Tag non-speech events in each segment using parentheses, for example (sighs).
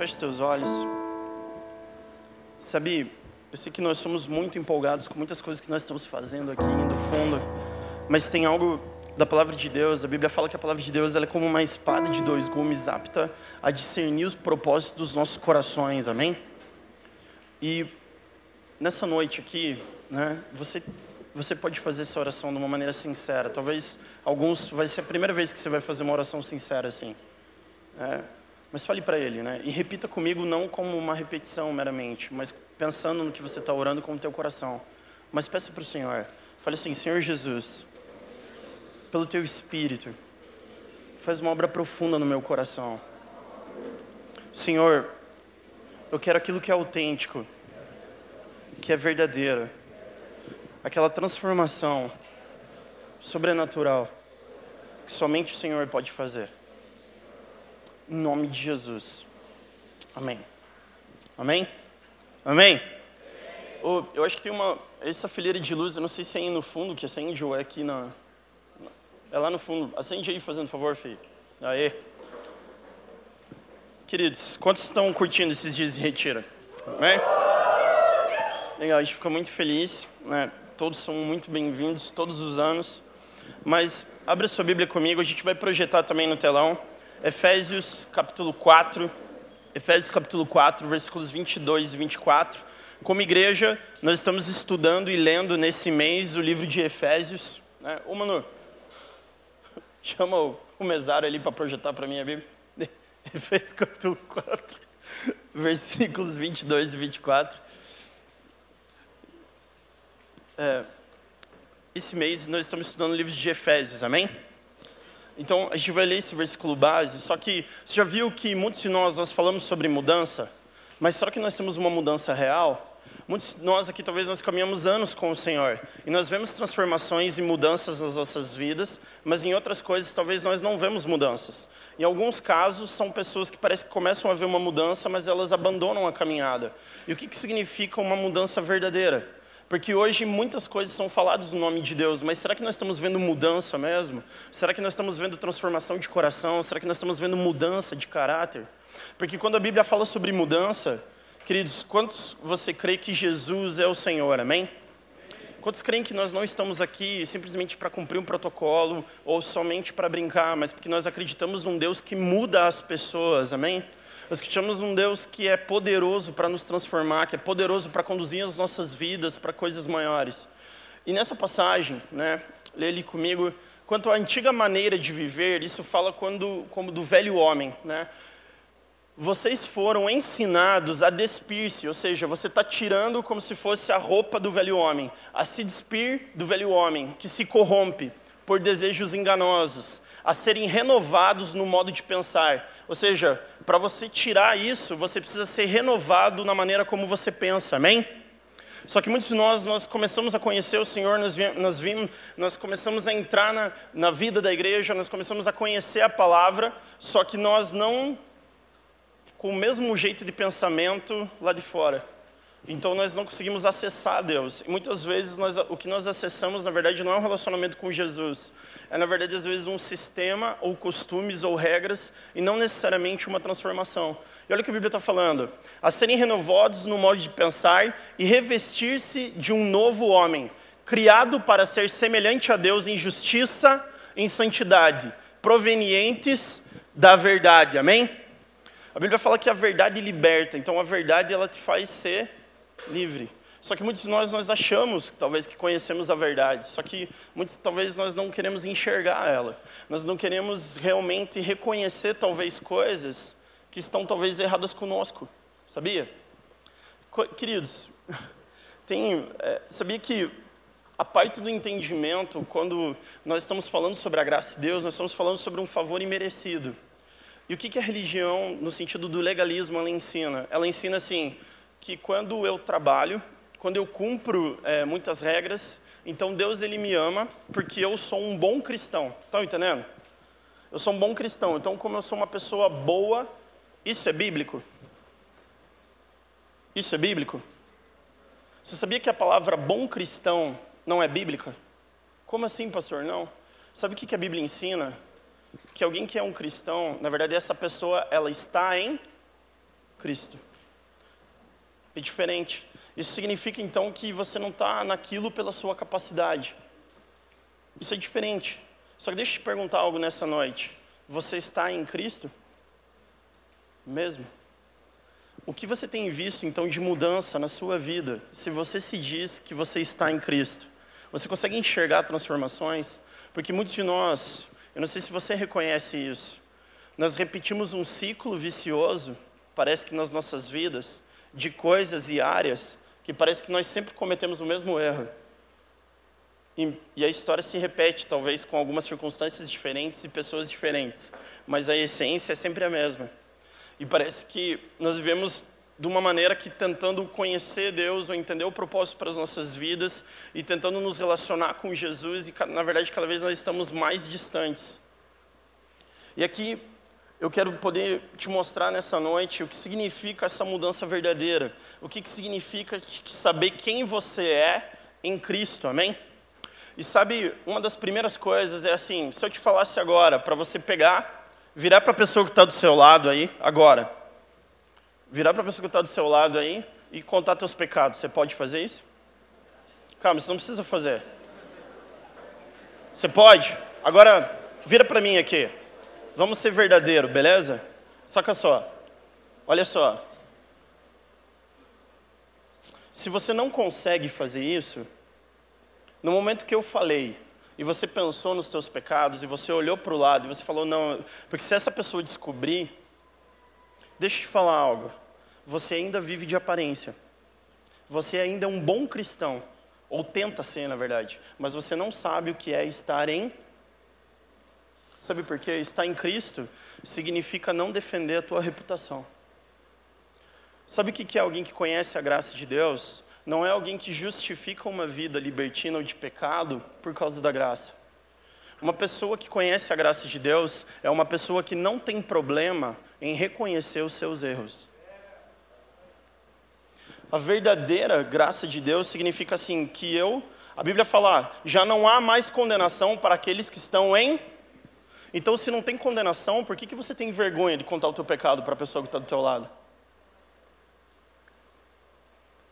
Feche seus olhos. Sabe, eu sei que nós somos muito empolgados com muitas coisas que nós estamos fazendo aqui, indo fundo, mas tem algo da palavra de Deus. A Bíblia fala que a palavra de Deus é como uma espada de dois gumes, apta a discernir os propósitos dos nossos corações, amém? E nessa noite aqui, né, você você pode fazer essa oração de uma maneira sincera. Talvez alguns vai ser a primeira vez que você vai fazer uma oração sincera assim. É, mas fale para ele, né? E repita comigo não como uma repetição meramente, mas pensando no que você está orando com o teu coração. Mas peça para o Senhor. Fale assim, Senhor Jesus, pelo teu Espírito, faz uma obra profunda no meu coração. Senhor, eu quero aquilo que é autêntico, que é verdadeiro, aquela transformação sobrenatural que somente o Senhor pode fazer. Em nome de Jesus. Amém. Amém? Amém? Oh, eu acho que tem uma. Essa fileira de luz, eu não sei se é aí no fundo que acende ou é aqui na. É lá no fundo. Acende aí, fazendo favor, filho. Aê. Queridos, quantos estão curtindo esses dias de retira? Amém? Legal, a gente fica muito feliz. Né? Todos são muito bem-vindos, todos os anos. Mas abra sua Bíblia comigo, a gente vai projetar também no telão. Efésios capítulo 4, Efésios capítulo 4, versículos 22 e 24. Como igreja, nós estamos estudando e lendo nesse mês o livro de Efésios. Né? Ô, Manu, (laughs) chama o, o mesário ali para projetar para mim a Bíblia. (laughs) Efésios capítulo 4, (laughs) versículos 22 e 24. É, esse mês nós estamos estudando o livro de Efésios, amém? Então, a gente vai ler esse versículo base, só que você já viu que muitos de nós, nós falamos sobre mudança, mas será que nós temos uma mudança real? Muitos de nós aqui, talvez nós caminhamos anos com o Senhor, e nós vemos transformações e mudanças nas nossas vidas, mas em outras coisas, talvez nós não vemos mudanças. Em alguns casos, são pessoas que parece que começam a ver uma mudança, mas elas abandonam a caminhada. E o que, que significa uma mudança verdadeira? Porque hoje muitas coisas são faladas no nome de Deus, mas será que nós estamos vendo mudança mesmo? Será que nós estamos vendo transformação de coração? Será que nós estamos vendo mudança de caráter? Porque quando a Bíblia fala sobre mudança, queridos, quantos você crê que Jesus é o Senhor? Amém? Quantos creem que nós não estamos aqui simplesmente para cumprir um protocolo ou somente para brincar, mas porque nós acreditamos num Deus que muda as pessoas, amém? Nós acreditamos num Deus que é poderoso para nos transformar, que é poderoso para conduzir as nossas vidas para coisas maiores. E nessa passagem, né, lê ali comigo, quanto à antiga maneira de viver, isso fala quando, como do velho homem, né? Vocês foram ensinados a despir-se, ou seja, você está tirando como se fosse a roupa do velho homem, a se despir do velho homem, que se corrompe por desejos enganosos, a serem renovados no modo de pensar. Ou seja, para você tirar isso, você precisa ser renovado na maneira como você pensa, amém? Só que muitos de nós, nós começamos a conhecer o Senhor, nós, nós, vimos, nós começamos a entrar na, na vida da igreja, nós começamos a conhecer a palavra, só que nós não com o mesmo jeito de pensamento lá de fora. Então nós não conseguimos acessar Deus. E muitas vezes nós, o que nós acessamos, na verdade, não é um relacionamento com Jesus. É, na verdade, às vezes um sistema, ou costumes, ou regras, e não necessariamente uma transformação. E olha o que a Bíblia está falando. A serem renovados no modo de pensar e revestir-se de um novo homem, criado para ser semelhante a Deus em justiça, em santidade, provenientes da verdade. Amém? A Bíblia fala que a verdade liberta, então a verdade ela te faz ser livre. Só que muitos de nós nós achamos, talvez que conhecemos a verdade, só que muitos talvez nós não queremos enxergar ela. Nós não queremos realmente reconhecer talvez coisas que estão talvez erradas conosco. Sabia? Queridos, (laughs) tem, é, sabia que a parte do entendimento, quando nós estamos falando sobre a graça de Deus, nós estamos falando sobre um favor imerecido. E o que, que a religião, no sentido do legalismo, ela ensina? Ela ensina assim, que quando eu trabalho, quando eu cumpro é, muitas regras, então Deus ele me ama porque eu sou um bom cristão. Estão entendendo? Eu sou um bom cristão. Então, como eu sou uma pessoa boa, isso é bíblico? Isso é bíblico? Você sabia que a palavra bom cristão não é bíblica? Como assim, pastor? Não. Sabe o que a Bíblia ensina? Que alguém que é um cristão, na verdade, essa pessoa ela está em Cristo. É diferente. Isso significa então que você não está naquilo pela sua capacidade. Isso é diferente. Só que deixa eu te perguntar algo nessa noite. Você está em Cristo? Mesmo? O que você tem visto então de mudança na sua vida, se você se diz que você está em Cristo? Você consegue enxergar transformações? Porque muitos de nós, eu não sei se você reconhece isso, nós repetimos um ciclo vicioso, parece que nas nossas vidas, de coisas e áreas que parece que nós sempre cometemos o mesmo erro. E, e, a história se repete, talvez com algumas circunstâncias diferentes e pessoas diferentes, mas a essência é sempre a mesma. E parece que nós vivemos de uma maneira que tentando conhecer Deus ou entender o propósito para as nossas vidas e tentando nos relacionar com Jesus e na verdade cada vez nós estamos mais distantes. E aqui eu quero poder te mostrar nessa noite o que significa essa mudança verdadeira, o que, que significa saber quem você é em Cristo, amém? E sabe, uma das primeiras coisas é assim: se eu te falasse agora para você pegar, virar para a pessoa que está do seu lado aí, agora, virar para a pessoa que está do seu lado aí e contar teus pecados. Você pode fazer isso? Calma, você não precisa fazer. Você pode? Agora, vira para mim aqui. Vamos ser verdadeiro, beleza? Saca só. Olha só. Se você não consegue fazer isso, no momento que eu falei, e você pensou nos teus pecados, e você olhou para o lado, e você falou, não, porque se essa pessoa descobrir, deixa eu te falar algo você ainda vive de aparência. Você ainda é um bom cristão, ou tenta ser, na verdade, mas você não sabe o que é estar em. Sabe por quê? Estar em Cristo significa não defender a tua reputação. Sabe o que é alguém que conhece a graça de Deus? Não é alguém que justifica uma vida libertina ou de pecado por causa da graça. Uma pessoa que conhece a graça de Deus é uma pessoa que não tem problema em reconhecer os seus erros. A verdadeira graça de Deus significa assim, que eu, a Bíblia fala, já não há mais condenação para aqueles que estão em. Então, se não tem condenação, por que, que você tem vergonha de contar o teu pecado para a pessoa que está do teu lado?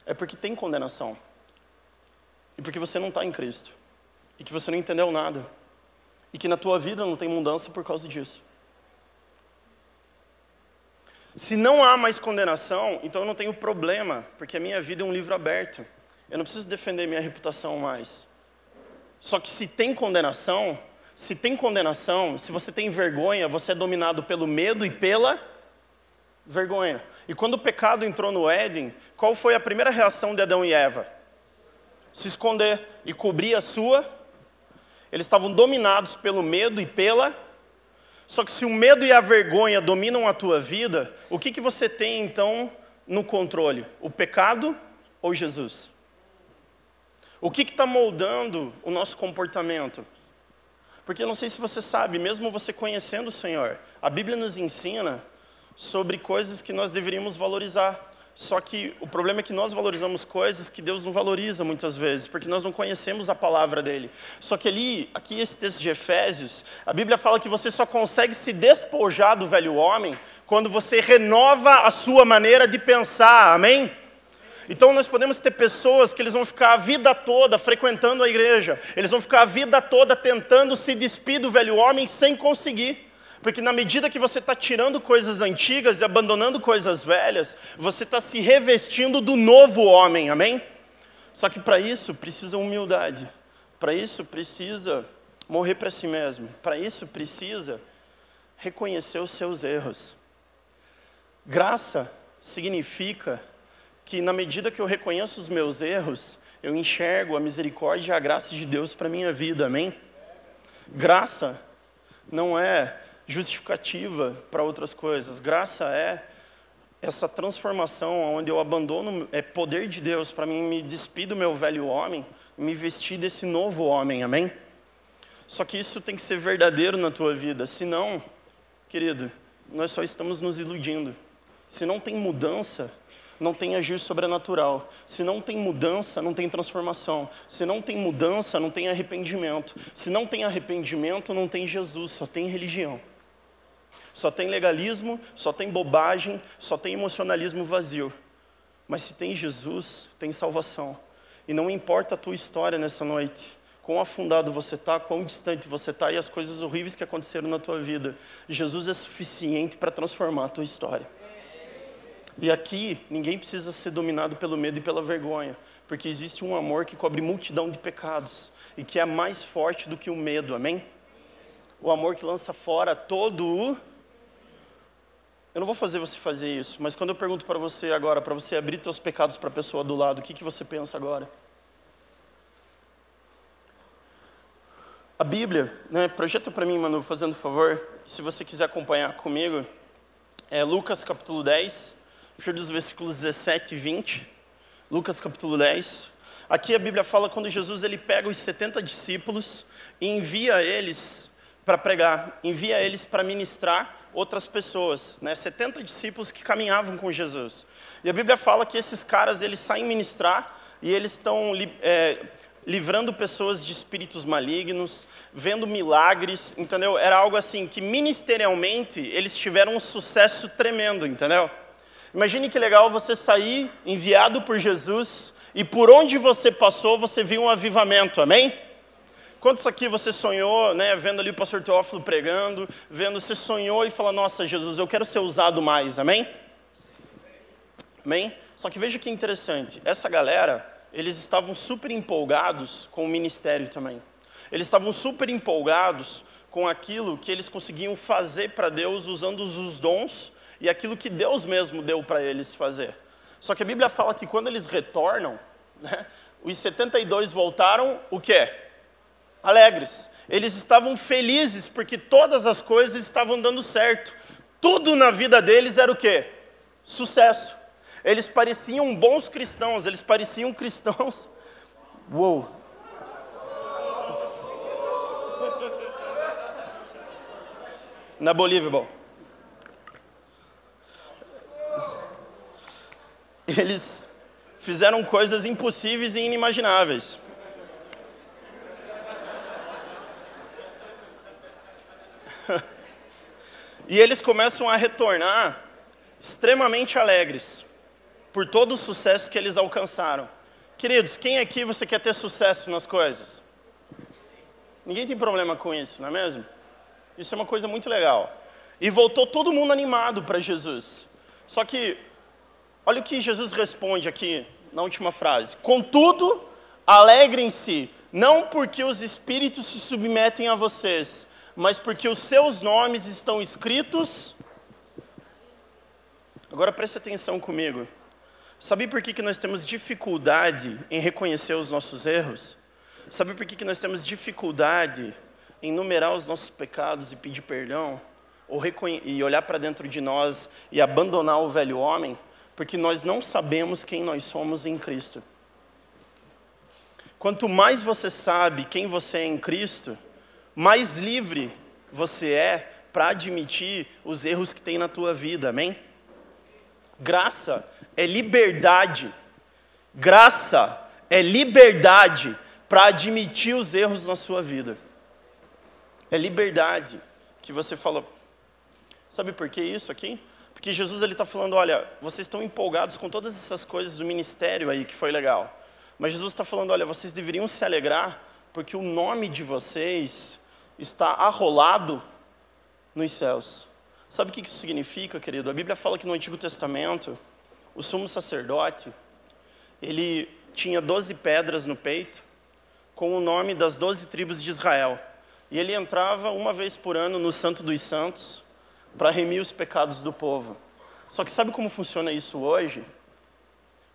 É porque tem condenação. E porque você não está em Cristo. E que você não entendeu nada. E que na tua vida não tem mudança por causa disso. Se não há mais condenação, então eu não tenho problema, porque a minha vida é um livro aberto. Eu não preciso defender minha reputação mais. Só que se tem condenação, se tem condenação, se você tem vergonha, você é dominado pelo medo e pela vergonha. E quando o pecado entrou no Éden, qual foi a primeira reação de Adão e Eva? Se esconder e cobrir a sua. Eles estavam dominados pelo medo e pela só que se o medo e a vergonha dominam a tua vida, o que, que você tem então no controle? O pecado ou Jesus? O que está moldando o nosso comportamento? Porque não sei se você sabe, mesmo você conhecendo o Senhor, a Bíblia nos ensina sobre coisas que nós deveríamos valorizar. Só que o problema é que nós valorizamos coisas que Deus não valoriza muitas vezes, porque nós não conhecemos a palavra dele. Só que ali, aqui esse texto de Efésios, a Bíblia fala que você só consegue se despojar do velho homem quando você renova a sua maneira de pensar. Amém? Então nós podemos ter pessoas que eles vão ficar a vida toda frequentando a igreja, eles vão ficar a vida toda tentando se despir do velho homem sem conseguir. Porque na medida que você está tirando coisas antigas e abandonando coisas velhas, você está se revestindo do novo homem, amém? Só que para isso precisa humildade, para isso precisa morrer para si mesmo, para isso precisa reconhecer os seus erros. Graça significa que na medida que eu reconheço os meus erros, eu enxergo a misericórdia e a graça de Deus para a minha vida, amém? Graça não é justificativa para outras coisas. Graça é essa transformação onde eu abandono é poder de Deus para mim me despir do meu velho homem, me vestir desse novo homem. Amém? Só que isso tem que ser verdadeiro na tua vida, senão, querido, nós só estamos nos iludindo. Se não tem mudança, não tem agir sobrenatural. Se não tem mudança, não tem transformação. Se não tem mudança, não tem arrependimento. Se não tem arrependimento, não tem Jesus, só tem religião. Só tem legalismo, só tem bobagem, só tem emocionalismo vazio. Mas se tem Jesus, tem salvação. E não importa a tua história nessa noite, quão afundado você está, quão distante você está e as coisas horríveis que aconteceram na tua vida. Jesus é suficiente para transformar a tua história. E aqui, ninguém precisa ser dominado pelo medo e pela vergonha, porque existe um amor que cobre multidão de pecados e que é mais forte do que o medo, amém? O amor que lança fora todo o. Eu não vou fazer você fazer isso, mas quando eu pergunto para você agora, para você abrir teus pecados para a pessoa do lado, o que, que você pensa agora? A Bíblia, né, projeta para mim, Manu, fazendo favor, se você quiser acompanhar comigo, é Lucas capítulo 10, a partir dos versículos 17 e 20. Lucas capítulo 10. Aqui a Bíblia fala quando Jesus ele pega os 70 discípulos e envia eles para pregar, envia eles para ministrar outras pessoas, né? 70 discípulos que caminhavam com Jesus. E a Bíblia fala que esses caras eles saem ministrar e eles estão é, livrando pessoas de espíritos malignos, vendo milagres, entendeu? Era algo assim que ministerialmente eles tiveram um sucesso tremendo, entendeu? Imagine que legal você sair enviado por Jesus e por onde você passou você viu um avivamento, amém? Quantos aqui você sonhou, né, vendo ali o pastor Teófilo pregando, vendo, você sonhou e falou, nossa, Jesus, eu quero ser usado mais, amém? Amém? Só que veja que interessante, essa galera, eles estavam super empolgados com o ministério também. Eles estavam super empolgados com aquilo que eles conseguiam fazer para Deus usando os dons e aquilo que Deus mesmo deu para eles fazer. Só que a Bíblia fala que quando eles retornam, né, os 72 voltaram o quê? Alegres. Eles estavam felizes porque todas as coisas estavam dando certo. Tudo na vida deles era o quê? Sucesso. Eles pareciam bons cristãos, eles pareciam cristãos. Uou! Na Bolívia, bom. Eles fizeram coisas impossíveis e inimagináveis. (laughs) e eles começam a retornar extremamente alegres por todo o sucesso que eles alcançaram. Queridos, quem aqui você quer ter sucesso nas coisas? Ninguém tem problema com isso, não é mesmo? Isso é uma coisa muito legal. E voltou todo mundo animado para Jesus. Só que, olha o que Jesus responde aqui na última frase. Contudo, alegrem-se, não porque os espíritos se submetem a vocês, mas porque os seus nomes estão escritos. Agora preste atenção comigo. Sabe por que, que nós temos dificuldade em reconhecer os nossos erros? Sabe por que, que nós temos dificuldade em numerar os nossos pecados e pedir perdão? Ou e olhar para dentro de nós e abandonar o velho homem? Porque nós não sabemos quem nós somos em Cristo. Quanto mais você sabe quem você é em Cristo, mais livre você é para admitir os erros que tem na tua vida, amém? Graça é liberdade. Graça é liberdade para admitir os erros na sua vida. É liberdade que você fala. Sabe por que isso aqui? Porque Jesus está falando, olha, vocês estão empolgados com todas essas coisas do ministério aí que foi legal. Mas Jesus está falando, olha, vocês deveriam se alegrar porque o nome de vocês está arrolado nos céus. Sabe o que isso significa, querido? A Bíblia fala que no Antigo Testamento, o sumo sacerdote, ele tinha doze pedras no peito, com o nome das doze tribos de Israel. E ele entrava uma vez por ano no Santo dos Santos, para remir os pecados do povo. Só que sabe como funciona isso hoje?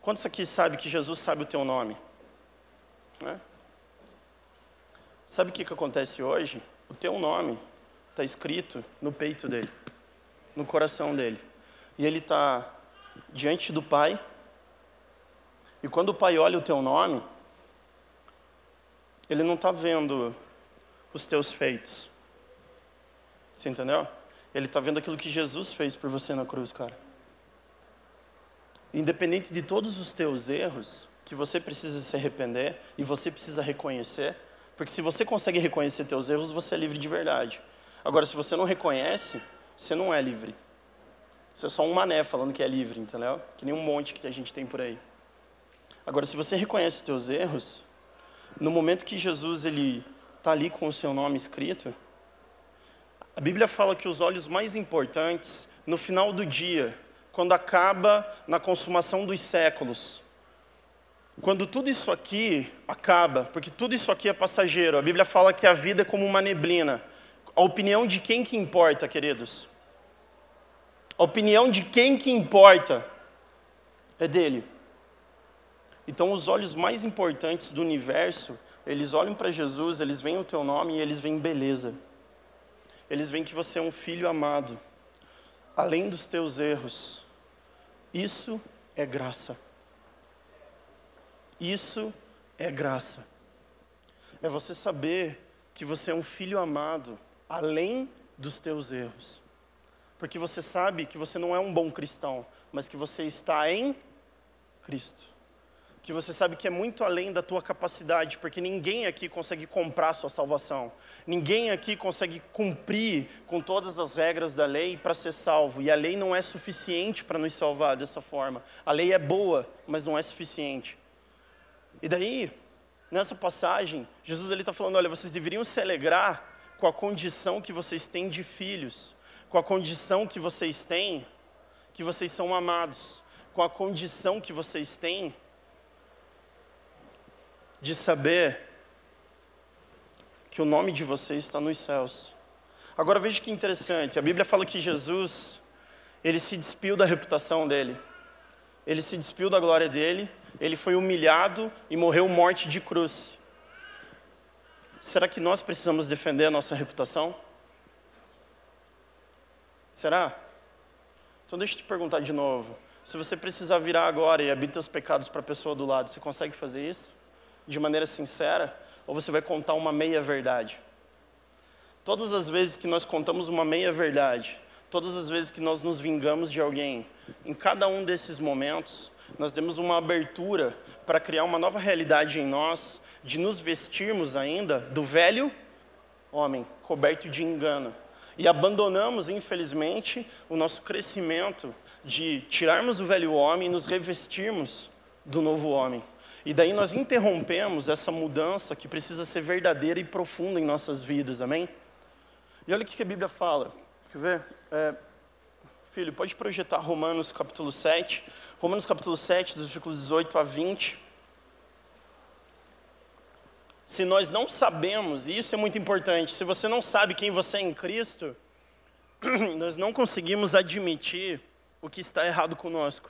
Quantos aqui sabe que Jesus sabe o teu nome? Né? Sabe o que, que acontece hoje? O teu nome está escrito no peito dele no coração dele. E ele está diante do Pai. E quando o Pai olha o teu nome, ele não está vendo os teus feitos. Você entendeu? Ele está vendo aquilo que Jesus fez por você na cruz, cara. Independente de todos os teus erros, que você precisa se arrepender e você precisa reconhecer, porque se você consegue reconhecer teus erros, você é livre de verdade. Agora, se você não reconhece, você não é livre. Você é só um mané falando que é livre, entendeu? Que nem um monte que a gente tem por aí. Agora, se você reconhece os teus erros, no momento que Jesus ele está ali com o seu nome escrito, a Bíblia fala que os olhos mais importantes, no final do dia, quando acaba na consumação dos séculos, quando tudo isso aqui acaba, porque tudo isso aqui é passageiro, a Bíblia fala que a vida é como uma neblina. A opinião de quem que importa, queridos? A opinião de quem que importa é dele. Então, os olhos mais importantes do universo, eles olham para Jesus, eles veem o teu nome e eles veem beleza. Eles veem que você é um filho amado, além dos teus erros. Isso é graça. Isso é graça. É você saber que você é um filho amado, além dos teus erros. Porque você sabe que você não é um bom cristão, mas que você está em Cristo que você sabe que é muito além da tua capacidade, porque ninguém aqui consegue comprar sua salvação. Ninguém aqui consegue cumprir com todas as regras da lei para ser salvo, e a lei não é suficiente para nos salvar dessa forma. A lei é boa, mas não é suficiente. E daí, nessa passagem, Jesus ele está falando: olha, vocês deveriam se alegrar com a condição que vocês têm de filhos, com a condição que vocês têm, que vocês são amados, com a condição que vocês têm de saber que o nome de vocês está nos céus. Agora veja que interessante, a Bíblia fala que Jesus, ele se despiu da reputação dele, ele se despiu da glória dele, ele foi humilhado e morreu morte de cruz. Será que nós precisamos defender a nossa reputação? Será? Então deixa eu te perguntar de novo. Se você precisar virar agora e abrir seus pecados para a pessoa do lado, você consegue fazer isso? De maneira sincera ou você vai contar uma meia verdade? Todas as vezes que nós contamos uma meia verdade, todas as vezes que nós nos vingamos de alguém, em cada um desses momentos, nós temos uma abertura para criar uma nova realidade em nós, de nos vestirmos ainda do velho homem, coberto de engano. E abandonamos, infelizmente, o nosso crescimento de tirarmos o velho homem e nos revestirmos do novo homem. E daí nós interrompemos essa mudança que precisa ser verdadeira e profunda em nossas vidas, amém? E olha o que a Bíblia fala. Quer ver? É, filho, pode projetar Romanos capítulo 7. Romanos capítulo 7, dos versículos 18 a 20. Se nós não sabemos, e isso é muito importante, se você não sabe quem você é em Cristo, (clears throat) nós não conseguimos admitir o que está errado conosco.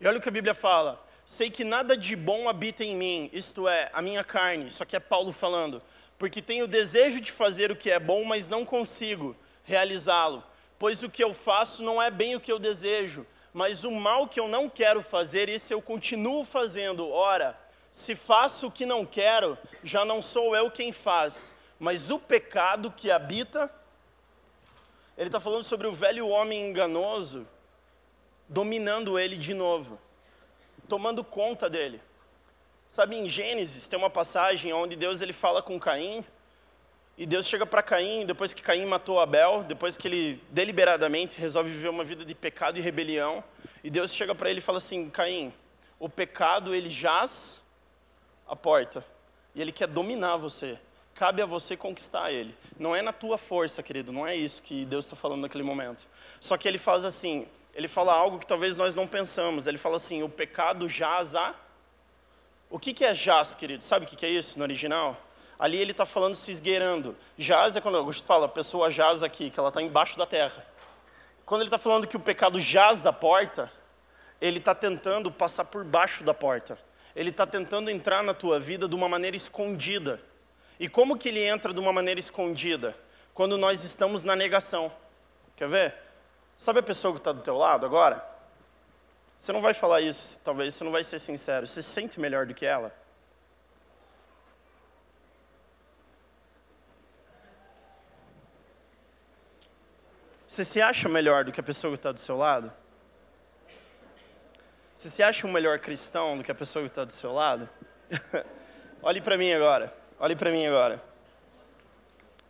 E olha o que a Bíblia fala. Sei que nada de bom habita em mim, isto é, a minha carne. Só que é Paulo falando. Porque tenho desejo de fazer o que é bom, mas não consigo realizá-lo. Pois o que eu faço não é bem o que eu desejo, mas o mal que eu não quero fazer, isso eu continuo fazendo. Ora, se faço o que não quero, já não sou eu quem faz, mas o pecado que habita. Ele está falando sobre o velho homem enganoso, dominando ele de novo tomando conta dele. Sabe, em Gênesis tem uma passagem onde Deus ele fala com Caim, e Deus chega para Caim, depois que Caim matou Abel, depois que ele deliberadamente resolve viver uma vida de pecado e rebelião, e Deus chega para ele e fala assim: Caim, o pecado ele jaz à porta, e ele quer dominar você. Cabe a você conquistar ele. Não é na tua força, querido, não é isso que Deus está falando naquele momento. Só que ele faz assim: ele fala algo que talvez nós não pensamos. Ele fala assim: o pecado jaz a. O que, que é jaz, querido? Sabe o que, que é isso no original? Ali ele está falando se esgueirando. Jaz é quando Augusto fala, a pessoa jaz aqui, que ela está embaixo da terra. Quando ele está falando que o pecado jaz a porta, ele está tentando passar por baixo da porta. Ele está tentando entrar na tua vida de uma maneira escondida. E como que ele entra de uma maneira escondida? Quando nós estamos na negação. Quer ver? Sabe a pessoa que está do teu lado agora? Você não vai falar isso, talvez você não vai ser sincero. Você se sente melhor do que ela? Você se acha melhor do que a pessoa que está do seu lado? Você se acha um melhor cristão do que a pessoa que está do seu lado? (laughs) Olhe para mim agora. Olhe para mim agora.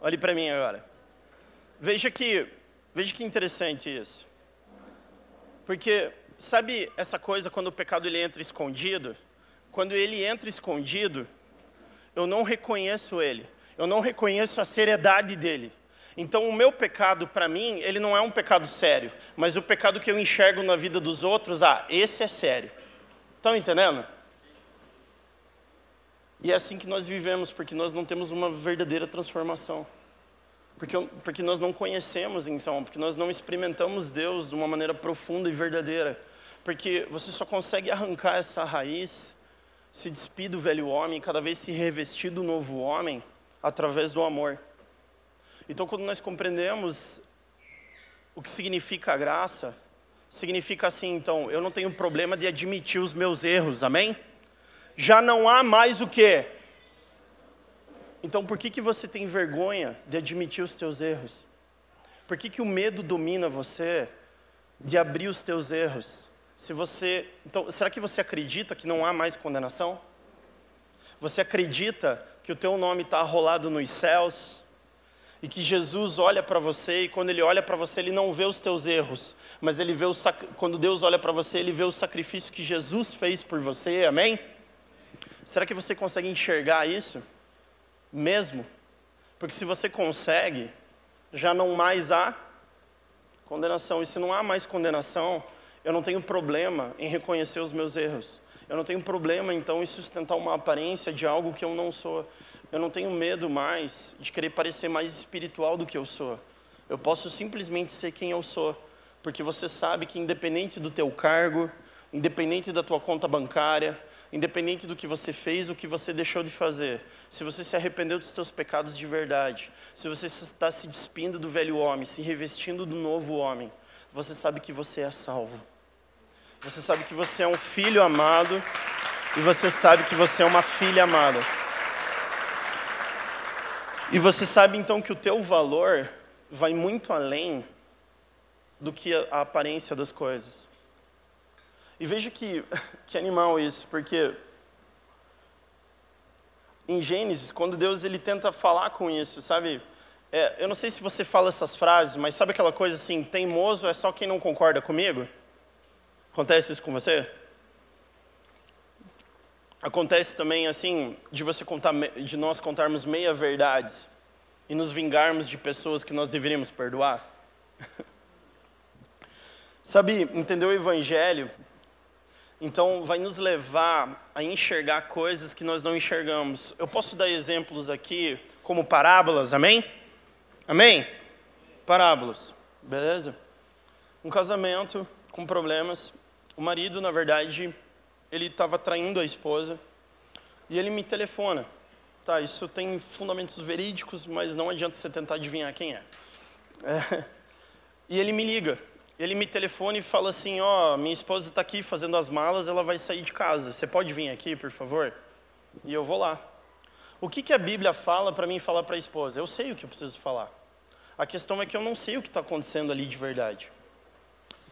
Olhe para mim agora. Veja que Veja que interessante isso. Porque, sabe essa coisa quando o pecado ele entra escondido? Quando ele entra escondido, eu não reconheço ele. Eu não reconheço a seriedade dele. Então, o meu pecado, para mim, ele não é um pecado sério. Mas o pecado que eu enxergo na vida dos outros, ah, esse é sério. Estão entendendo? E é assim que nós vivemos, porque nós não temos uma verdadeira transformação. Porque, porque nós não conhecemos, então, porque nós não experimentamos Deus de uma maneira profunda e verdadeira. Porque você só consegue arrancar essa raiz, se despir do velho homem, cada vez se revestir do novo homem, através do amor. Então, quando nós compreendemos o que significa a graça, significa assim, então, eu não tenho problema de admitir os meus erros, amém? Já não há mais o quê? Então, por que, que você tem vergonha de admitir os teus erros? Por que, que o medo domina você de abrir os teus erros? Se você, então, será que você acredita que não há mais condenação? Você acredita que o teu nome está rolado nos céus? E que Jesus olha para você e quando ele olha para você, ele não vê os teus erros, mas ele vê o quando Deus olha para você, ele vê o sacrifício que Jesus fez por você. Amém? Será que você consegue enxergar isso? Mesmo? Porque se você consegue, já não mais há condenação. E se não há mais condenação, eu não tenho problema em reconhecer os meus erros. Eu não tenho problema, então, em sustentar uma aparência de algo que eu não sou. Eu não tenho medo mais de querer parecer mais espiritual do que eu sou. Eu posso simplesmente ser quem eu sou, porque você sabe que independente do teu cargo, independente da tua conta bancária, independente do que você fez, o que você deixou de fazer, se você se arrependeu dos seus pecados de verdade, se você está se despindo do velho homem, se revestindo do novo homem, você sabe que você é salvo. Você sabe que você é um filho amado e você sabe que você é uma filha amada. E você sabe então que o teu valor vai muito além do que a aparência das coisas. E veja que, (laughs) que animal isso, porque em Gênesis, quando Deus ele tenta falar com isso, sabe? É, eu não sei se você fala essas frases, mas sabe aquela coisa assim, teimoso é só quem não concorda comigo? Acontece isso com você? Acontece também assim, de você contar, de nós contarmos meia verdades e nos vingarmos de pessoas que nós deveríamos perdoar? (laughs) Sabe, entender o evangelho então, vai nos levar a enxergar coisas que nós não enxergamos. Eu posso dar exemplos aqui como parábolas, amém? Amém? Parábolas, beleza? Um casamento com problemas. O marido, na verdade, ele estava traindo a esposa e ele me telefona. Tá, isso tem fundamentos verídicos, mas não adianta você tentar adivinhar quem é. é. (laughs) E ele me liga ele me telefona e fala assim, ó, oh, minha esposa está aqui fazendo as malas, ela vai sair de casa. Você pode vir aqui, por favor? E eu vou lá. O que, que a Bíblia fala para mim falar para a esposa? Eu sei o que eu preciso falar. A questão é que eu não sei o que está acontecendo ali de verdade.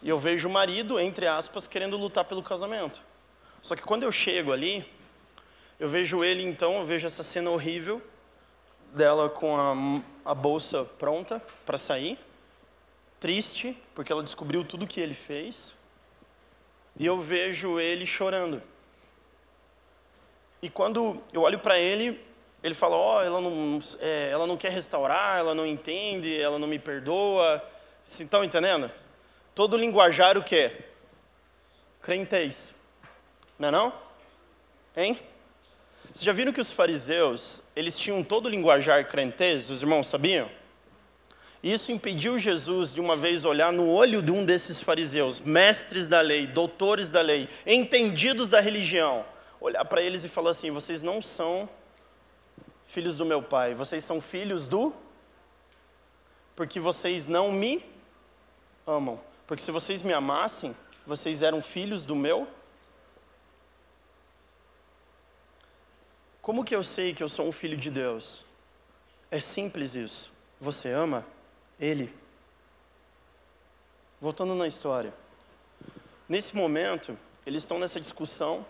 E eu vejo o marido, entre aspas, querendo lutar pelo casamento. Só que quando eu chego ali, eu vejo ele então, eu vejo essa cena horrível dela com a, a bolsa pronta para sair triste, porque ela descobriu tudo o que ele fez, e eu vejo ele chorando. E quando eu olho para ele, ele fala: Ó, oh, ela, não, é, ela não quer restaurar, ela não entende, ela não me perdoa. Estão entendendo? Todo linguajar o quê? Crentez. Não é não? Hein? Vocês já viram que os fariseus, eles tinham todo linguajar crentez? Os irmãos sabiam? Isso impediu Jesus de uma vez olhar no olho de um desses fariseus, mestres da lei, doutores da lei, entendidos da religião, olhar para eles e falar assim: vocês não são filhos do meu pai, vocês são filhos do. Porque vocês não me amam. Porque se vocês me amassem, vocês eram filhos do meu. Como que eu sei que eu sou um filho de Deus? É simples isso. Você ama? Ele. Voltando na história. Nesse momento, eles estão nessa discussão.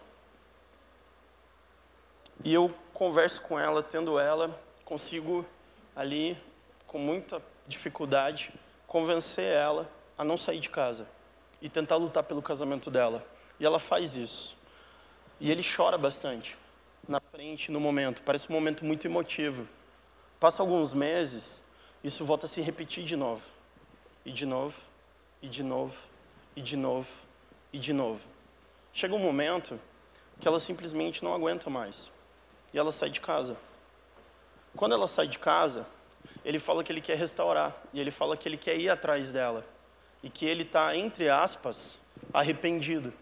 E eu converso com ela, tendo ela, consigo ali, com muita dificuldade, convencer ela a não sair de casa e tentar lutar pelo casamento dela. E ela faz isso. E ele chora bastante na frente, no momento. Parece um momento muito emotivo. Passa alguns meses, isso volta a se repetir de novo. E de novo, e de novo, e de novo, e de novo. Chega um momento que ela simplesmente não aguenta mais. E ela sai de casa. Quando ela sai de casa, ele fala que ele quer restaurar. E ele fala que ele quer ir atrás dela. E que ele está, entre aspas, arrependido.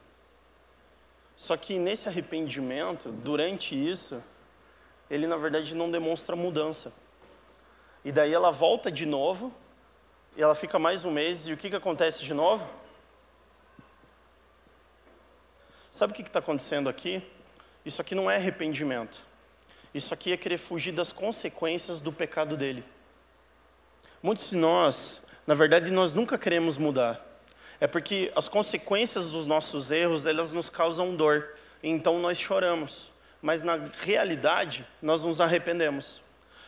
Só que nesse arrependimento, durante isso, ele na verdade não demonstra mudança. E daí ela volta de novo, e ela fica mais um mês, e o que, que acontece de novo? Sabe o que está acontecendo aqui? Isso aqui não é arrependimento. Isso aqui é querer fugir das consequências do pecado dele. Muitos de nós, na verdade, nós nunca queremos mudar é porque as consequências dos nossos erros, elas nos causam dor. Então nós choramos. Mas na realidade, nós nos arrependemos.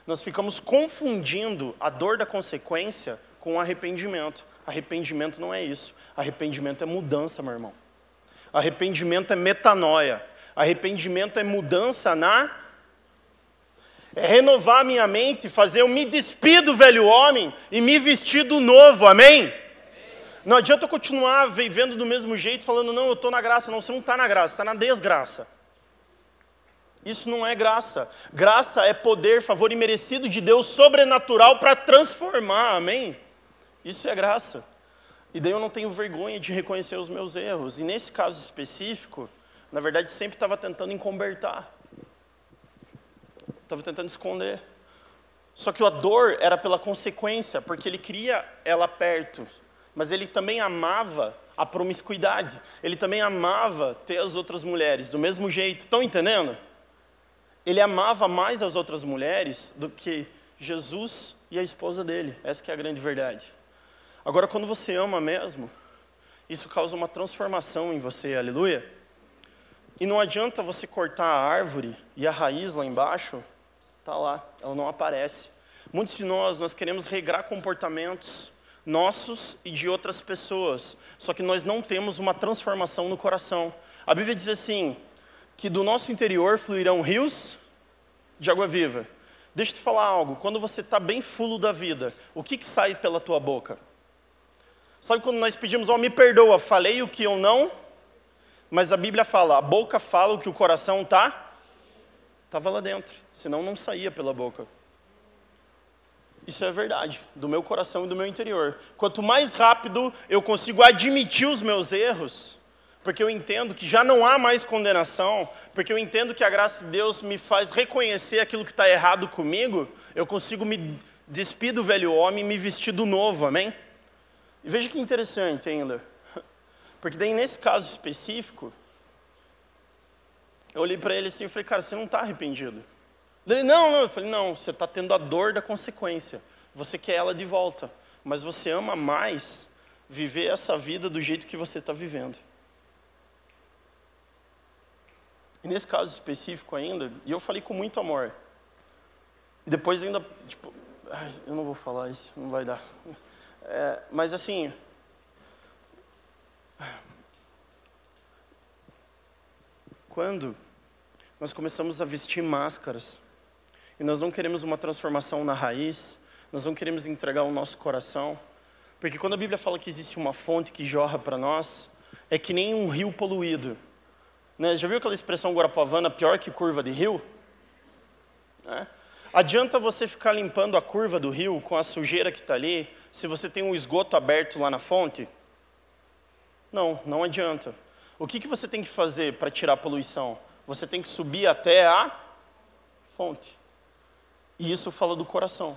Nós ficamos confundindo a dor da consequência com arrependimento. Arrependimento não é isso. Arrependimento é mudança, meu irmão. Arrependimento é metanoia. Arrependimento é mudança na é renovar a minha mente, fazer eu me despir do velho homem e me vestir do novo, amém? Não adianta eu continuar vivendo do mesmo jeito, falando, não, eu estou na graça. Não, você não está na graça, está na desgraça. Isso não é graça. Graça é poder, favor imerecido de Deus sobrenatural para transformar, amém? Isso é graça. E daí eu não tenho vergonha de reconhecer os meus erros. E nesse caso específico, na verdade, sempre estava tentando encobertar. Estava tentando esconder. Só que a dor era pela consequência, porque ele queria ela perto mas ele também amava a promiscuidade. Ele também amava ter as outras mulheres do mesmo jeito. Estão entendendo? Ele amava mais as outras mulheres do que Jesus e a esposa dele. Essa é a grande verdade. Agora, quando você ama mesmo, isso causa uma transformação em você, aleluia. E não adianta você cortar a árvore e a raiz lá embaixo, tá lá, ela não aparece. Muitos de nós, nós queremos regrar comportamentos nossos e de outras pessoas. Só que nós não temos uma transformação no coração. A Bíblia diz assim: que do nosso interior fluirão rios de água viva. Deixa eu te falar algo. Quando você está bem fulo da vida, o que, que sai pela tua boca? Sabe quando nós pedimos, ó, oh, me perdoa, falei o que eu não, mas a Bíblia fala, a boca fala o que o coração está, estava lá dentro, senão não saía pela boca. Isso é verdade, do meu coração e do meu interior. Quanto mais rápido eu consigo admitir os meus erros, porque eu entendo que já não há mais condenação, porque eu entendo que a graça de Deus me faz reconhecer aquilo que está errado comigo, eu consigo me despir do velho homem e me vestir do novo, amém? E veja que interessante ainda, (laughs) porque daí nesse caso específico, eu olhei para ele assim e falei, cara, você não está arrependido. Ele, não, não. Eu falei, não, você está tendo a dor da consequência. Você quer ela de volta. Mas você ama mais viver essa vida do jeito que você está vivendo. E nesse caso específico ainda, e eu falei com muito amor. E depois ainda, tipo, ai, eu não vou falar isso, não vai dar. É, mas assim, quando nós começamos a vestir máscaras, e nós não queremos uma transformação na raiz, nós não queremos entregar o nosso coração, porque quando a Bíblia fala que existe uma fonte que jorra para nós, é que nem um rio poluído. Né? Já viu aquela expressão guarapavana, pior que curva de rio? É. Adianta você ficar limpando a curva do rio com a sujeira que está ali, se você tem um esgoto aberto lá na fonte? Não, não adianta. O que, que você tem que fazer para tirar a poluição? Você tem que subir até a fonte. E isso fala do coração.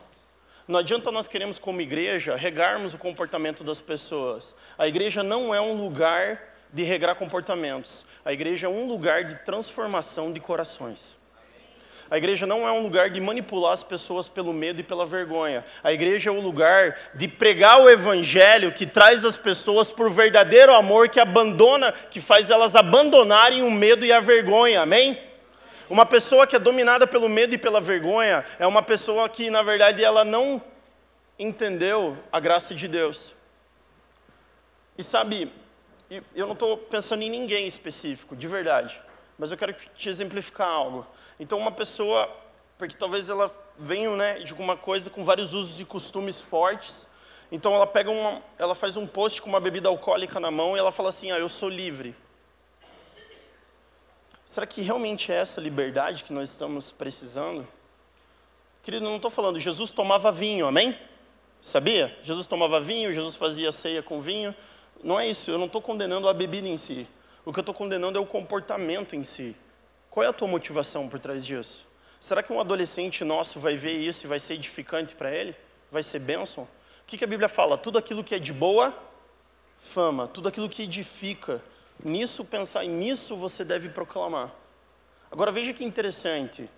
Não adianta nós queremos, como igreja, regarmos o comportamento das pessoas. A igreja não é um lugar de regrar comportamentos. A igreja é um lugar de transformação de corações. A igreja não é um lugar de manipular as pessoas pelo medo e pela vergonha. A igreja é um lugar de pregar o evangelho que traz as pessoas por verdadeiro amor que abandona, que faz elas abandonarem o medo e a vergonha. Amém? Uma pessoa que é dominada pelo medo e pela vergonha é uma pessoa que, na verdade, ela não entendeu a graça de Deus. E sabe, eu não estou pensando em ninguém específico, de verdade, mas eu quero te exemplificar algo. Então, uma pessoa, porque talvez ela venha né, de alguma coisa com vários usos e costumes fortes, então ela pega uma, ela faz um post com uma bebida alcoólica na mão e ela fala assim: "Ah, eu sou livre". Será que realmente é essa liberdade que nós estamos precisando? Querido, não estou falando, Jesus tomava vinho, amém? Sabia? Jesus tomava vinho, Jesus fazia ceia com vinho. Não é isso, eu não estou condenando a bebida em si. O que eu estou condenando é o comportamento em si. Qual é a tua motivação por trás disso? Será que um adolescente nosso vai ver isso e vai ser edificante para ele? Vai ser bênção? O que, que a Bíblia fala? Tudo aquilo que é de boa fama, tudo aquilo que edifica, nisso pensar e nisso você deve proclamar. Agora veja que interessante.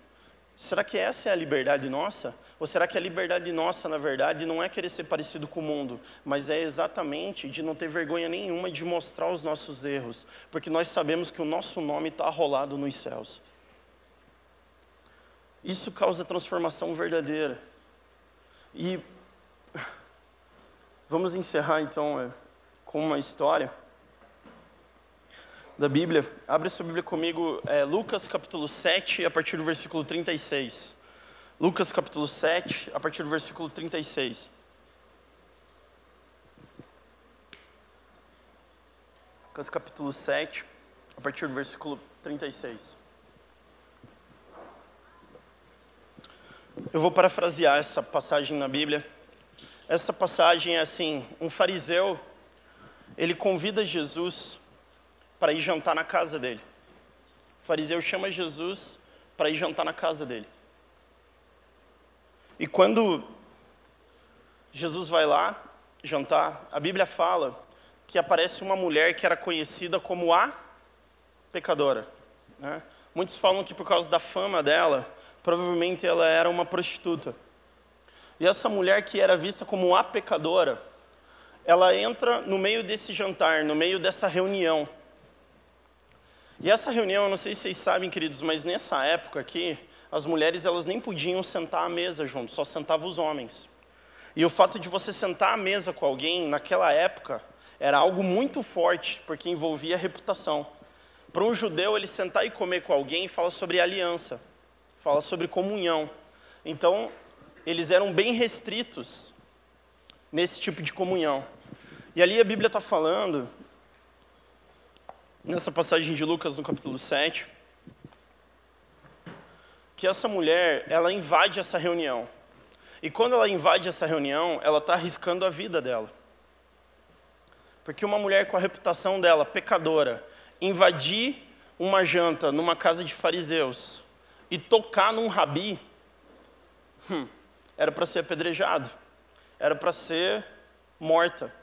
Será que essa é a liberdade nossa? Ou será que a liberdade nossa, na verdade, não é querer ser parecido com o mundo, mas é exatamente de não ter vergonha nenhuma de mostrar os nossos erros, porque nós sabemos que o nosso nome está rolado nos céus. Isso causa transformação verdadeira. E (sighs) vamos encerrar então é, com uma história da Bíblia. Abre sua Bíblia comigo, é, Lucas capítulo 7, a partir do versículo 36. Lucas capítulo 7, a partir do versículo 36. Lucas capítulo 7, a partir do versículo 36. Eu vou parafrasear essa passagem na Bíblia. Essa passagem é assim: um fariseu, ele convida Jesus para ir jantar na casa dele. O fariseu chama Jesus para ir jantar na casa dele. E quando Jesus vai lá jantar, a Bíblia fala que aparece uma mulher que era conhecida como a pecadora. Né? Muitos falam que por causa da fama dela, provavelmente ela era uma prostituta. E essa mulher que era vista como a pecadora, ela entra no meio desse jantar, no meio dessa reunião. E essa reunião, eu não sei se vocês sabem, queridos, mas nessa época aqui, as mulheres elas nem podiam sentar à mesa junto, só sentavam os homens. E o fato de você sentar à mesa com alguém naquela época era algo muito forte, porque envolvia reputação. Para um judeu, ele sentar e comer com alguém fala sobre aliança, fala sobre comunhão. Então, eles eram bem restritos nesse tipo de comunhão. E ali a Bíblia está falando nessa passagem de Lucas, no capítulo 7, que essa mulher, ela invade essa reunião. E quando ela invade essa reunião, ela está arriscando a vida dela. Porque uma mulher com a reputação dela, pecadora, invadir uma janta numa casa de fariseus e tocar num rabi, hum, era para ser apedrejado, era para ser morta.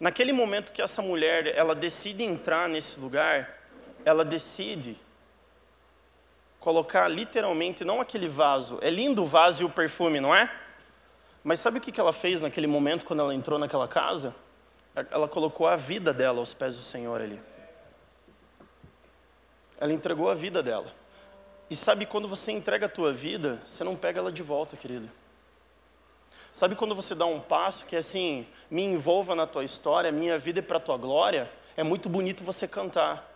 Naquele momento que essa mulher, ela decide entrar nesse lugar, ela decide colocar literalmente, não aquele vaso, é lindo o vaso e o perfume, não é? Mas sabe o que ela fez naquele momento quando ela entrou naquela casa? Ela colocou a vida dela aos pés do Senhor ali. Ela entregou a vida dela. E sabe quando você entrega a tua vida, você não pega ela de volta, querido. Sabe quando você dá um passo que é assim, me envolva na tua história, minha vida é para tua glória? É muito bonito você cantar.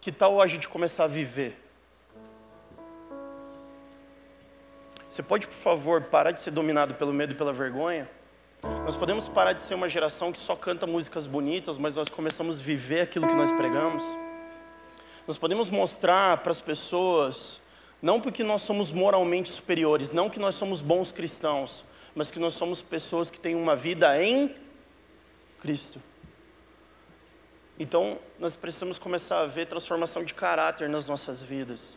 Que tal a gente começar a viver? Você pode, por favor, parar de ser dominado pelo medo e pela vergonha? Nós podemos parar de ser uma geração que só canta músicas bonitas, mas nós começamos a viver aquilo que nós pregamos? Nós podemos mostrar para as pessoas, não porque nós somos moralmente superiores, não que nós somos bons cristãos, mas que nós somos pessoas que têm uma vida em Cristo. Então, nós precisamos começar a ver transformação de caráter nas nossas vidas.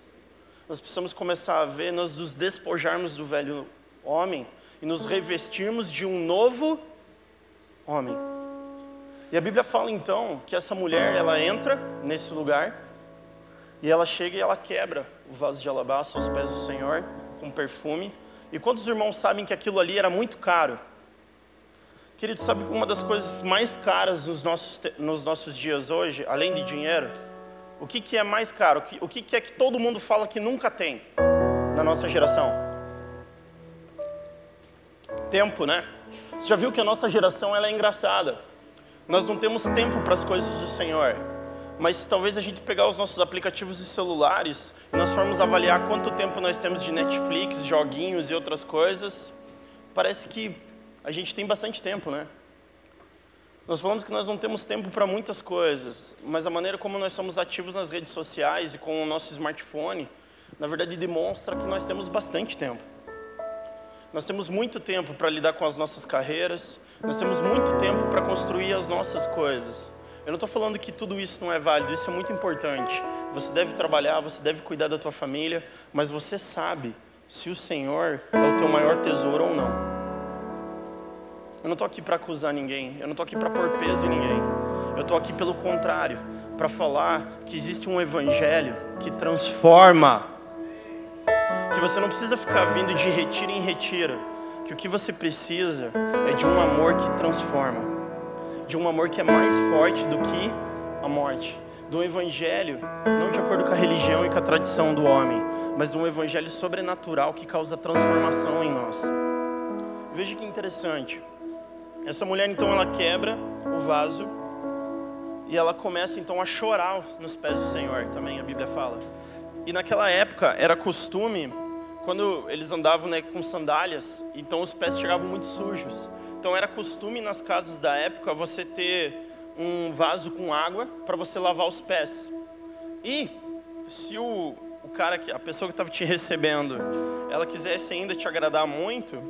Nós precisamos começar a ver nós nos despojarmos do velho homem e nos revestirmos de um novo homem. E a Bíblia fala então que essa mulher, ela entra nesse lugar e ela chega e ela quebra o vaso de alabastro aos pés do Senhor com perfume e quantos irmãos sabem que aquilo ali era muito caro? Querido, sabe uma das coisas mais caras nos nossos, nos nossos dias hoje, além de dinheiro? O que, que é mais caro? O que, o que é que todo mundo fala que nunca tem na nossa geração? Tempo, né? Você já viu que a nossa geração ela é engraçada. Nós não temos tempo para as coisas do Senhor. Mas talvez a gente pegar os nossos aplicativos de celulares e nós formos avaliar quanto tempo nós temos de Netflix, joguinhos e outras coisas, parece que a gente tem bastante tempo, né? Nós falamos que nós não temos tempo para muitas coisas, mas a maneira como nós somos ativos nas redes sociais e com o nosso smartphone, na verdade demonstra que nós temos bastante tempo. Nós temos muito tempo para lidar com as nossas carreiras, nós temos muito tempo para construir as nossas coisas. Eu não estou falando que tudo isso não é válido, isso é muito importante. Você deve trabalhar, você deve cuidar da tua família, mas você sabe se o Senhor é o teu maior tesouro ou não. Eu não estou aqui para acusar ninguém, eu não estou aqui para pôr peso em ninguém. Eu estou aqui pelo contrário, para falar que existe um evangelho que transforma que você não precisa ficar vindo de retiro em retiro, que o que você precisa é de um amor que transforma, de um amor que é mais forte do que a morte, do evangelho, não de acordo com a religião e com a tradição do homem, mas de um evangelho sobrenatural que causa transformação em nós. Veja que interessante. Essa mulher então ela quebra o vaso e ela começa então a chorar nos pés do Senhor, também a Bíblia fala. E naquela época era costume, quando eles andavam né, com sandálias, então os pés chegavam muito sujos. Então era costume nas casas da época você ter um vaso com água para você lavar os pés. E se o, o cara, a pessoa que estava te recebendo, ela quisesse ainda te agradar muito,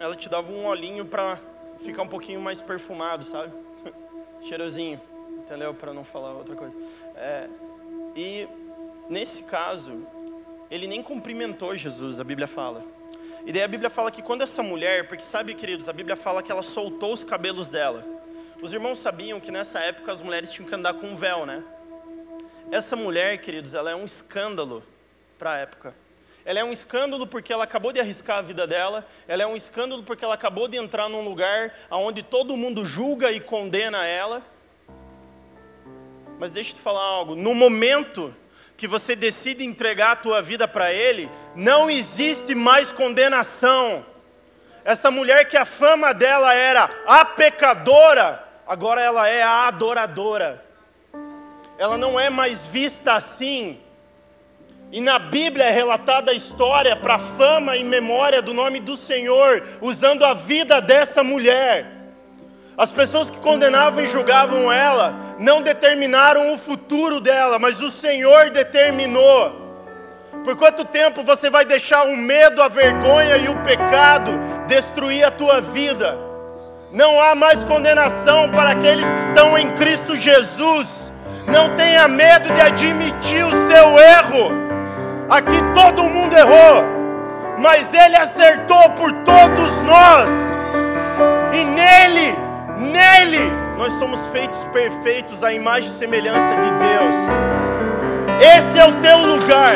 ela te dava um olhinho para ficar um pouquinho mais perfumado, sabe? (laughs) Cheirosinho, entendeu? Para não falar outra coisa. É, e Nesse caso, ele nem cumprimentou Jesus, a Bíblia fala. E daí a Bíblia fala que quando essa mulher, porque sabe, queridos, a Bíblia fala que ela soltou os cabelos dela. Os irmãos sabiam que nessa época as mulheres tinham que andar com um véu, né? Essa mulher, queridos, ela é um escândalo para a época. Ela é um escândalo porque ela acabou de arriscar a vida dela, ela é um escândalo porque ela acabou de entrar num lugar onde todo mundo julga e condena ela. Mas deixa eu te falar algo, no momento que você decide entregar a tua vida para Ele, não existe mais condenação. Essa mulher que a fama dela era a pecadora, agora ela é a adoradora. Ela não é mais vista assim. E na Bíblia é relatada a história para fama e memória do nome do Senhor, usando a vida dessa mulher. As pessoas que condenavam e julgavam ela não determinaram o futuro dela, mas o Senhor determinou. Por quanto tempo você vai deixar o medo, a vergonha e o pecado destruir a tua vida? Não há mais condenação para aqueles que estão em Cristo Jesus. Não tenha medo de admitir o seu erro. Aqui todo mundo errou, mas Ele acertou por todos nós. E nele Nele nós somos feitos perfeitos à imagem e semelhança de Deus. Esse é o teu lugar.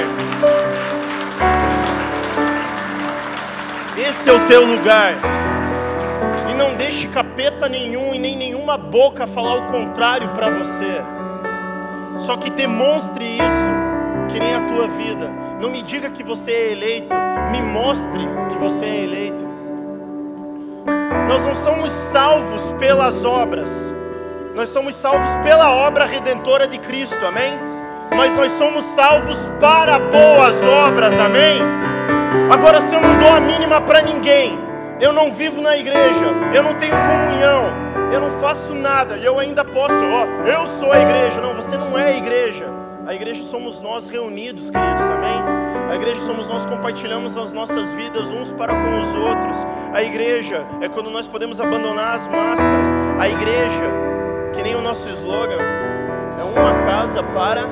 Esse é o teu lugar. E não deixe capeta nenhum e nem nenhuma boca falar o contrário para você. Só que demonstre isso, que nem a tua vida. Não me diga que você é eleito, me mostre que você é eleito. Nós não somos salvos pelas obras, nós somos salvos pela obra redentora de Cristo, amém? Mas nós somos salvos para boas obras, amém? Agora, se eu não dou a mínima para ninguém, eu não vivo na igreja, eu não tenho comunhão, eu não faço nada, e eu ainda posso, ó, eu sou a igreja. Não, você não é a igreja. A igreja somos nós reunidos, queridos, amém? A igreja somos nós compartilhamos as nossas vidas uns para com os outros. A igreja é quando nós podemos abandonar as máscaras. A igreja, que nem o nosso slogan, é uma casa para.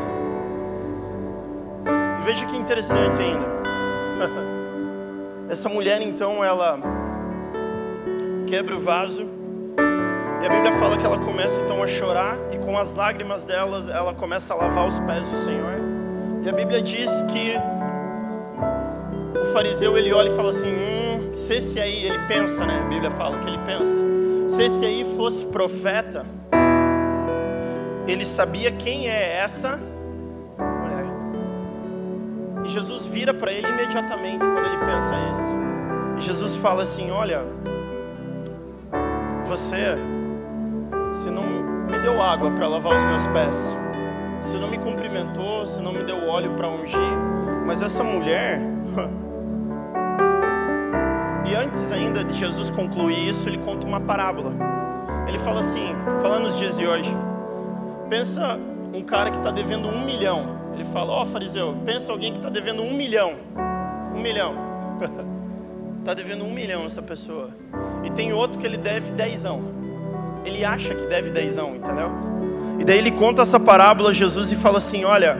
E veja que interessante ainda. (laughs) Essa mulher então ela quebra o vaso e a Bíblia fala que ela começa então a chorar e com as lágrimas delas ela começa a lavar os pés do Senhor. E a Bíblia diz que fariseu ele olha e fala assim: hum, se esse aí, ele pensa, né? A Bíblia fala que ele pensa. Se esse aí fosse profeta, ele sabia quem é essa mulher. E Jesus vira para ele imediatamente quando ele pensa isso. E Jesus fala assim: Olha, você, se não me deu água para lavar os meus pés, se não me cumprimentou, se não me deu óleo para ungir, mas essa mulher. (laughs) Antes ainda de Jesus concluir isso, ele conta uma parábola. Ele fala assim, falando nos dias de hoje. Pensa um cara que está devendo um milhão. Ele fala, ó oh, fariseu, pensa alguém que está devendo um milhão. Um milhão. Está (laughs) devendo um milhão essa pessoa. E tem outro que ele deve dezão. Ele acha que deve dezão, entendeu? E daí ele conta essa parábola a Jesus e fala assim, olha,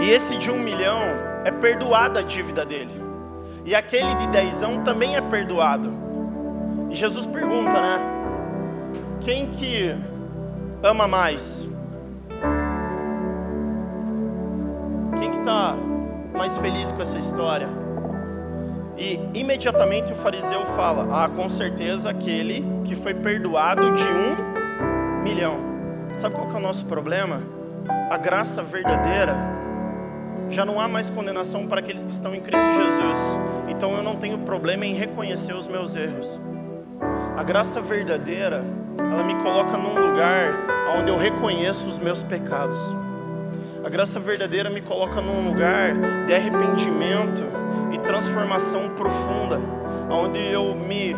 e esse de um milhão é perdoada a dívida dele. E aquele de dezão também é perdoado. E Jesus pergunta, né? Quem que ama mais? Quem que está mais feliz com essa história? E imediatamente o fariseu fala: Ah, com certeza aquele que foi perdoado de um milhão. Sabe qual que é o nosso problema? A graça verdadeira já não há mais condenação para aqueles que estão em Cristo Jesus. Então eu não tenho problema em reconhecer os meus erros. A graça verdadeira, ela me coloca num lugar onde eu reconheço os meus pecados. A graça verdadeira me coloca num lugar de arrependimento e transformação profunda, onde eu me,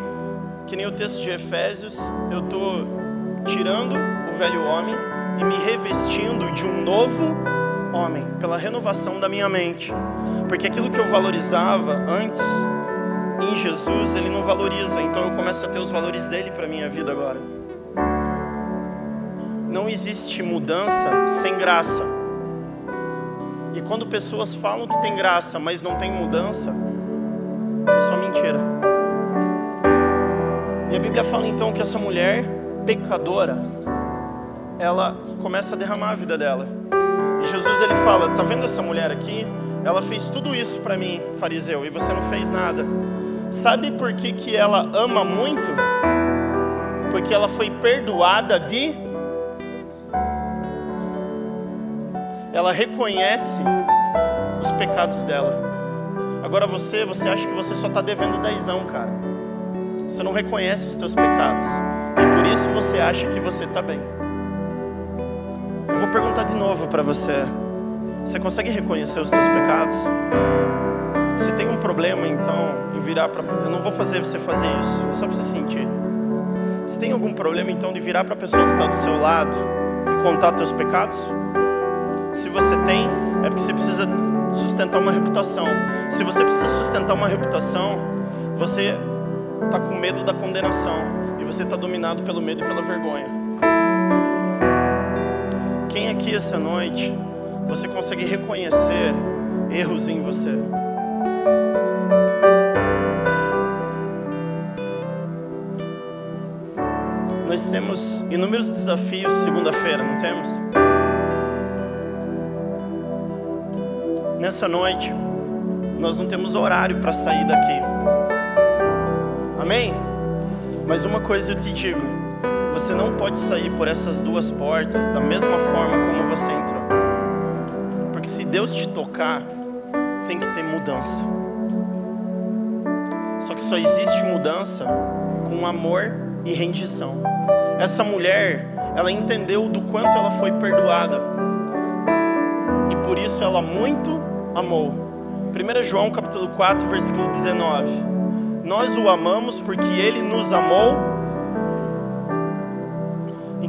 que nem o texto de Efésios, eu estou tirando o velho homem e me revestindo de um novo homem, pela renovação da minha mente. Porque aquilo que eu valorizava antes em Jesus, ele não valoriza, então eu começo a ter os valores dele para minha vida agora. Não existe mudança sem graça. E quando pessoas falam que tem graça, mas não tem mudança, é só mentira. E a Bíblia fala então que essa mulher pecadora, ela começa a derramar a vida dela. E Jesus ele fala: "Tá vendo essa mulher aqui? Ela fez tudo isso para mim, fariseu, e você não fez nada. Sabe por que que ela ama muito? Porque ela foi perdoada de ela reconhece os pecados dela. Agora você, você acha que você só está devendo dezão, cara. Você não reconhece os teus pecados. E por isso você acha que você está bem. Vou perguntar de novo para você. Você consegue reconhecer os teus pecados? Se tem um problema, então, em virar para. Eu não vou fazer você fazer isso, é só para você sentir. Se tem algum problema, então, de virar para a pessoa que está do seu lado e contar teus pecados? Se você tem, é porque você precisa sustentar uma reputação. Se você precisa sustentar uma reputação, você está com medo da condenação e você está dominado pelo medo e pela vergonha. Quem aqui essa noite você consegue reconhecer erros em você? Nós temos inúmeros desafios segunda-feira, não temos? nessa noite, nós não temos horário para sair daqui. Amém? Mas uma coisa eu te digo: você não pode sair por essas duas portas da mesma forma como você entrou. Porque se Deus te tocar, tem que ter mudança. Só que só existe mudança com amor e rendição. Essa mulher, ela entendeu do quanto ela foi perdoada. E por isso ela muito amou. 1 João capítulo 4, versículo 19. Nós o amamos porque ele nos amou.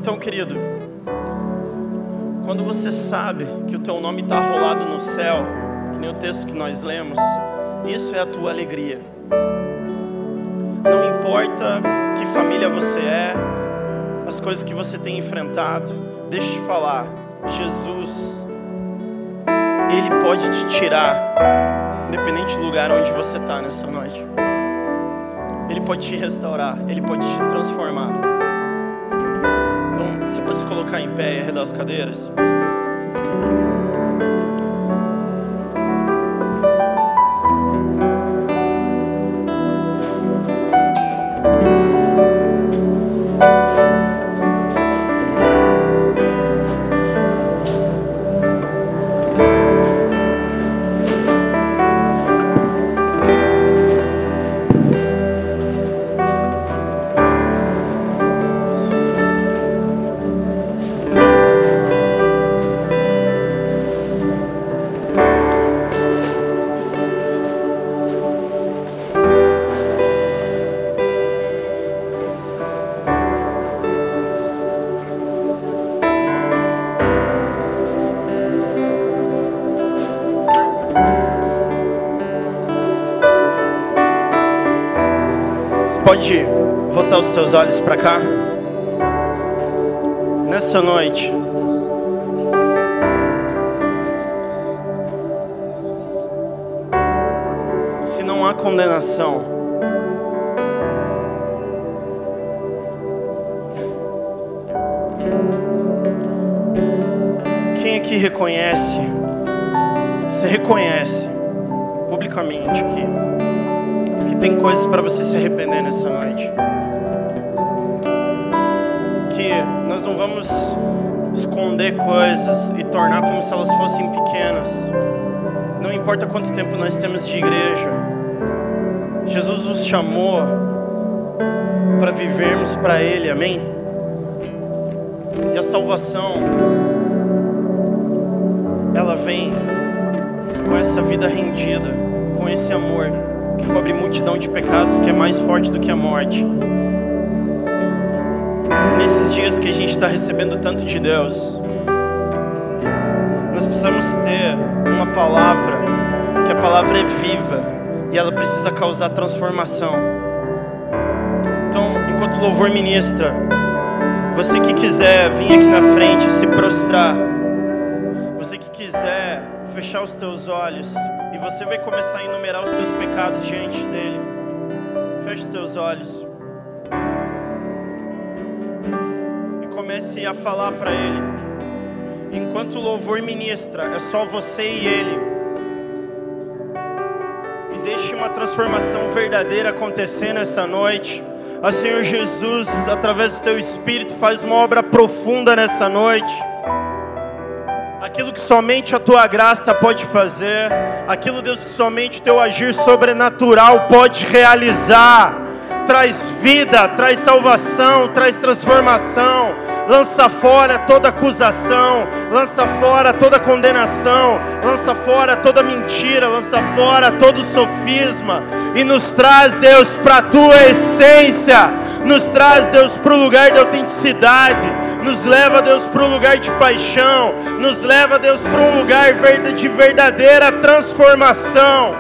Então, querido, quando você sabe que o teu nome está rolado no céu, que nem o texto que nós lemos, isso é a tua alegria. Não importa que família você é, as coisas que você tem enfrentado, deixa eu te falar, Jesus ele pode te tirar, independente do lugar onde você está nessa noite. Ele pode te restaurar, Ele pode te transformar. Você pode se colocar em pé e arredar as cadeiras. Seus olhos para cá? Nessa noite, se não há condenação, quem aqui reconhece? Você reconhece publicamente aqui que tem coisas para você se arrepender nessa noite. Esconder coisas e tornar como se elas fossem pequenas. Não importa quanto tempo nós temos de igreja. Jesus nos chamou para vivermos para Ele, amém? E a salvação, ela vem com essa vida rendida, com esse amor que cobre multidão de pecados, que é mais forte do que a morte. Nesses dias que a gente está recebendo tanto de Deus, nós precisamos ter uma palavra, que a palavra é viva e ela precisa causar transformação. Então, enquanto o louvor ministra, você que quiser vir aqui na frente se prostrar, você que quiser fechar os teus olhos e você vai começar a enumerar os teus pecados diante dele. Feche os teus olhos. Comece a falar para ele. Enquanto o louvor ministra, é só você e ele. E deixe uma transformação verdadeira acontecer nessa noite. A Senhor Jesus, através do teu espírito, faz uma obra profunda nessa noite aquilo que somente a tua graça pode fazer, aquilo, Deus, que somente o teu agir sobrenatural pode realizar. Traz vida, traz salvação, traz transformação. Lança fora toda acusação, lança fora toda condenação, lança fora toda mentira, lança fora todo sofisma e nos traz, Deus, para a tua essência, nos traz, Deus, para o lugar de autenticidade nos leva, Deus, para um lugar de paixão, nos leva, Deus, para um lugar de verdadeira transformação.